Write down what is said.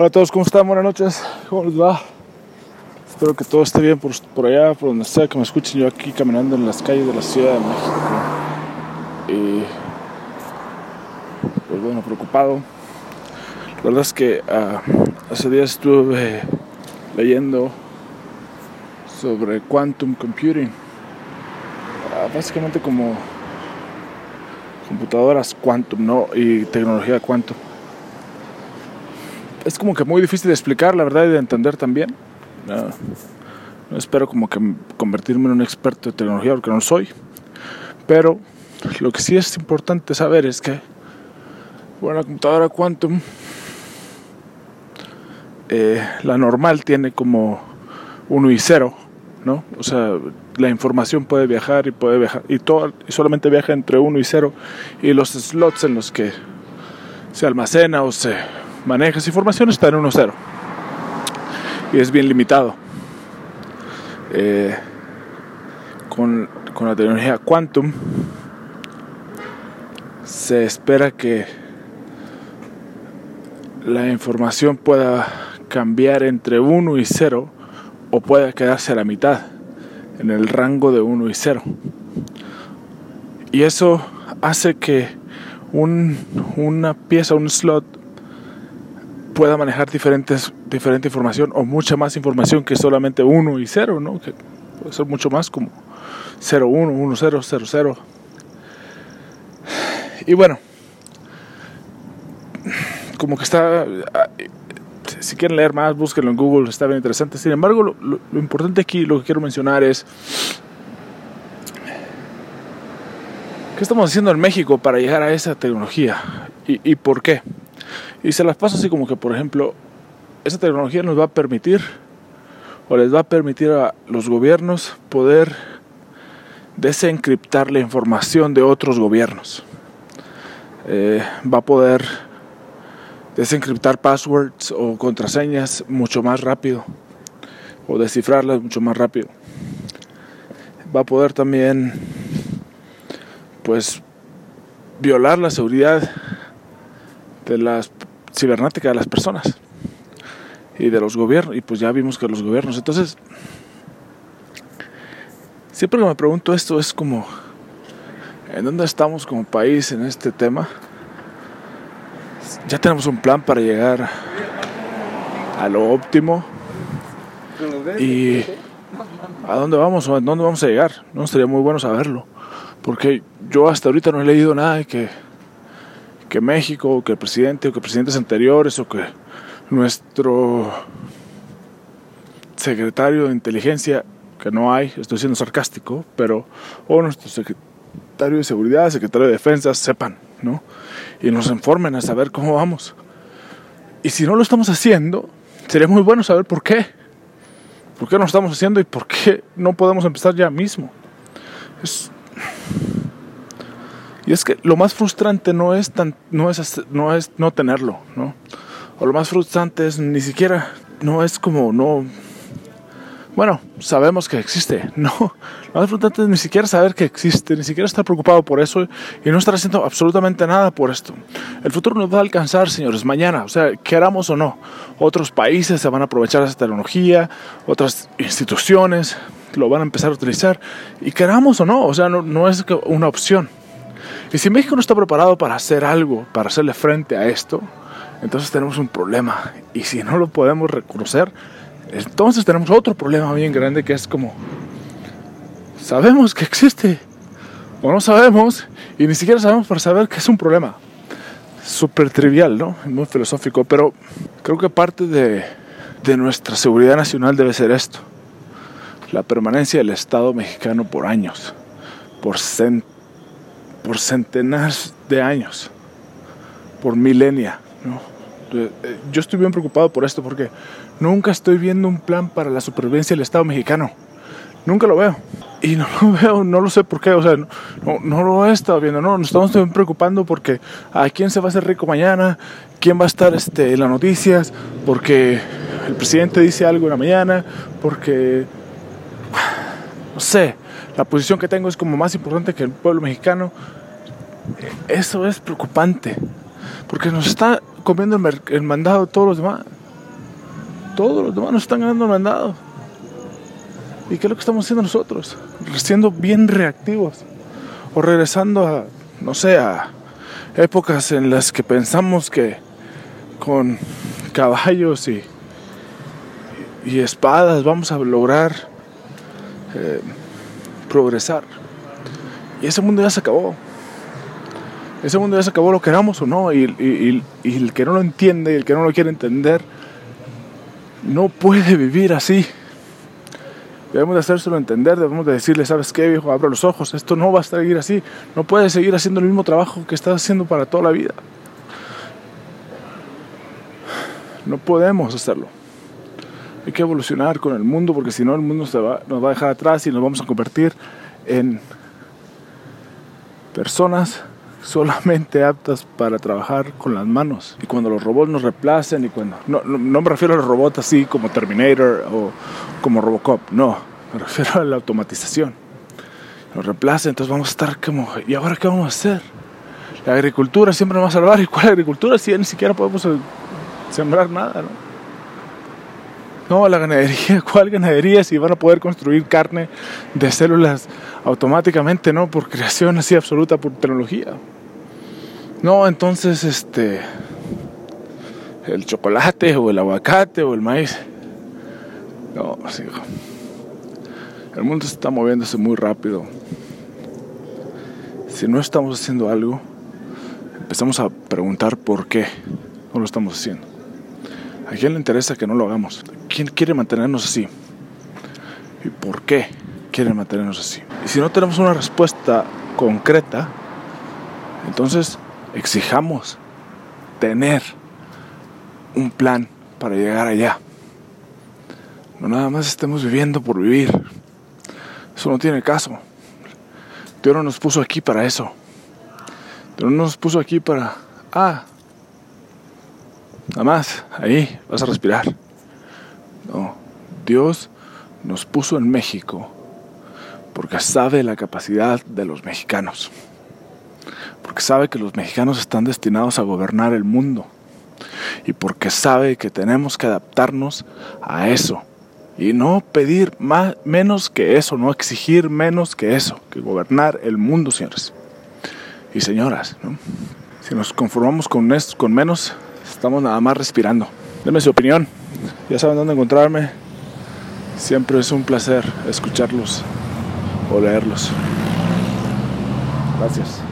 Hola a todos, ¿cómo están? Buenas noches, ¿cómo les va? Espero que todo esté bien por, por allá, por donde sea que me escuchen. Yo aquí caminando en las calles de la Ciudad de México. Y pues bueno, preocupado. La verdad es que hace días estuve leyendo sobre quantum computing. Uh, básicamente como computadoras quantum, ¿no? Y tecnología quantum es como que muy difícil de explicar, la verdad, y de entender también. no espero como que convertirme en un experto de tecnología porque no soy. Pero lo que sí es importante saber es que bueno, la computadora quantum, eh, la normal tiene como 1 y 0, ¿no? O sea, la información puede viajar y puede viajar y, todo, y solamente viaja entre 1 y 0 y los slots en los que se almacena o se maneja información está en 1.0 y es bien limitado. Eh, con, con la tecnología quantum se espera que la información pueda cambiar entre 1 y 0 o pueda quedarse a la mitad en el rango de 1 y 0. Y eso hace que un, una pieza, un slot pueda manejar diferentes, diferente información o mucha más información que solamente 1 y 0, ¿no? Que puede ser mucho más como 0, 1, 1, 0, 0, 0. Y bueno, como que está, si quieren leer más, búsquenlo en Google, está bien interesante. Sin embargo, lo, importante aquí, lo que quiero mencionar es, ¿qué estamos haciendo en México para llegar a esa tecnología? ¿Y, y por qué? Y se las paso así como que, por ejemplo, esa tecnología nos va a permitir o les va a permitir a los gobiernos poder desencriptar la información de otros gobiernos. Eh, va a poder desencriptar passwords o contraseñas mucho más rápido o descifrarlas mucho más rápido. Va a poder también pues violar la seguridad de las cibernética de las personas y de los gobiernos. Y pues ya vimos que los gobiernos. Entonces, siempre que me pregunto esto es como, ¿en dónde estamos como país en este tema? Ya tenemos un plan para llegar a lo óptimo. Y a dónde vamos o a dónde vamos a llegar. No sería muy bueno saberlo. Porque yo hasta ahorita no he leído nada de que que México, o que el presidente, o que presidentes anteriores, o que nuestro secretario de inteligencia, que no hay, estoy siendo sarcástico, pero, o nuestro secretario de seguridad, secretario de defensa, sepan, ¿no? Y nos informen a saber cómo vamos. Y si no lo estamos haciendo, sería muy bueno saber por qué. ¿Por qué no lo estamos haciendo y por qué no podemos empezar ya mismo? Es y es que lo más frustrante no es, tan, no, es, no es no tenerlo, ¿no? O lo más frustrante es ni siquiera, no es como, no... Bueno, sabemos que existe, no. Lo más frustrante es ni siquiera saber que existe, ni siquiera estar preocupado por eso y no estar haciendo absolutamente nada por esto. El futuro nos va a alcanzar, señores, mañana, o sea, queramos o no. Otros países se van a aprovechar de esa tecnología, otras instituciones lo van a empezar a utilizar y queramos o no, o sea, no, no es una opción. Y si México no está preparado para hacer algo, para hacerle frente a esto, entonces tenemos un problema. Y si no lo podemos reconocer, entonces tenemos otro problema bien grande que es como, sabemos que existe, o no sabemos, y ni siquiera sabemos para saber que es un problema. Súper trivial, ¿no? Muy filosófico, pero creo que parte de, de nuestra seguridad nacional debe ser esto. La permanencia del Estado mexicano por años, por centros por centenares de años, por milenia. ¿no? Eh, yo estoy bien preocupado por esto porque nunca estoy viendo un plan para la supervivencia del Estado mexicano. Nunca lo veo. Y no lo veo, no lo sé por qué. O sea, no, no lo he estado viendo. No, nos estamos preocupando porque a quién se va a hacer rico mañana, quién va a estar este, en las noticias, porque el presidente dice algo en la mañana, porque. No sé, la posición que tengo es como más importante que el pueblo mexicano. Eso es preocupante, porque nos está comiendo el, el mandado todos los demás. Todos los demás nos están ganando el mandado. ¿Y qué es lo que estamos haciendo nosotros? Siendo bien reactivos. O regresando a, no sé, a épocas en las que pensamos que con caballos y, y espadas vamos a lograr eh, progresar. Y ese mundo ya se acabó. Ese mundo ya se acabó, lo queramos o no. Y, el que no lo entiende y el que no lo quiere entender, no puede vivir así. Debemos de hacérselo entender, debemos de decirle, ¿sabes qué, viejo? Abra los ojos, esto no va a seguir así. No puedes seguir haciendo el mismo trabajo que estás haciendo para toda la vida. No podemos hacerlo. Hay que evolucionar con el mundo porque si no el mundo va, nos va a dejar atrás y nos vamos a convertir en personas solamente aptas para trabajar con las manos. Y cuando los robots nos reemplacen y cuando... No, no, me refiero a los robots así como Terminator o como Robocop, no, me refiero a la automatización. Nos reemplacen, entonces vamos a estar como... ¿Y ahora qué vamos a hacer? La agricultura siempre nos va a salvar. ¿Y cuál agricultura si ya ni siquiera podemos sembrar nada? ¿no? No, la ganadería, ¿cuál ganadería? Si van a poder construir carne de células automáticamente, ¿no? Por creación así absoluta, por tecnología. No, entonces, este, el chocolate o el aguacate o el maíz. No, sí, el mundo está moviéndose muy rápido. Si no estamos haciendo algo, empezamos a preguntar por qué no lo estamos haciendo. ¿A quién le interesa que no lo hagamos? ¿Quién quiere mantenernos así? ¿Y por qué quiere mantenernos así? Y si no tenemos una respuesta concreta, entonces exijamos tener un plan para llegar allá. No nada más estemos viviendo por vivir. Eso no tiene caso. Dios no nos puso aquí para eso. Dios no nos puso aquí para... Ah, nada más, ahí vas a respirar. No, Dios nos puso en México porque sabe la capacidad de los mexicanos. Porque sabe que los mexicanos están destinados a gobernar el mundo. Y porque sabe que tenemos que adaptarnos a eso. Y no pedir más, menos que eso, no exigir menos que eso, que gobernar el mundo, señores y señoras. Si nos conformamos con, esto, con menos, estamos nada más respirando. Denme su opinión. Ya saben dónde encontrarme. Siempre es un placer escucharlos o leerlos. Gracias.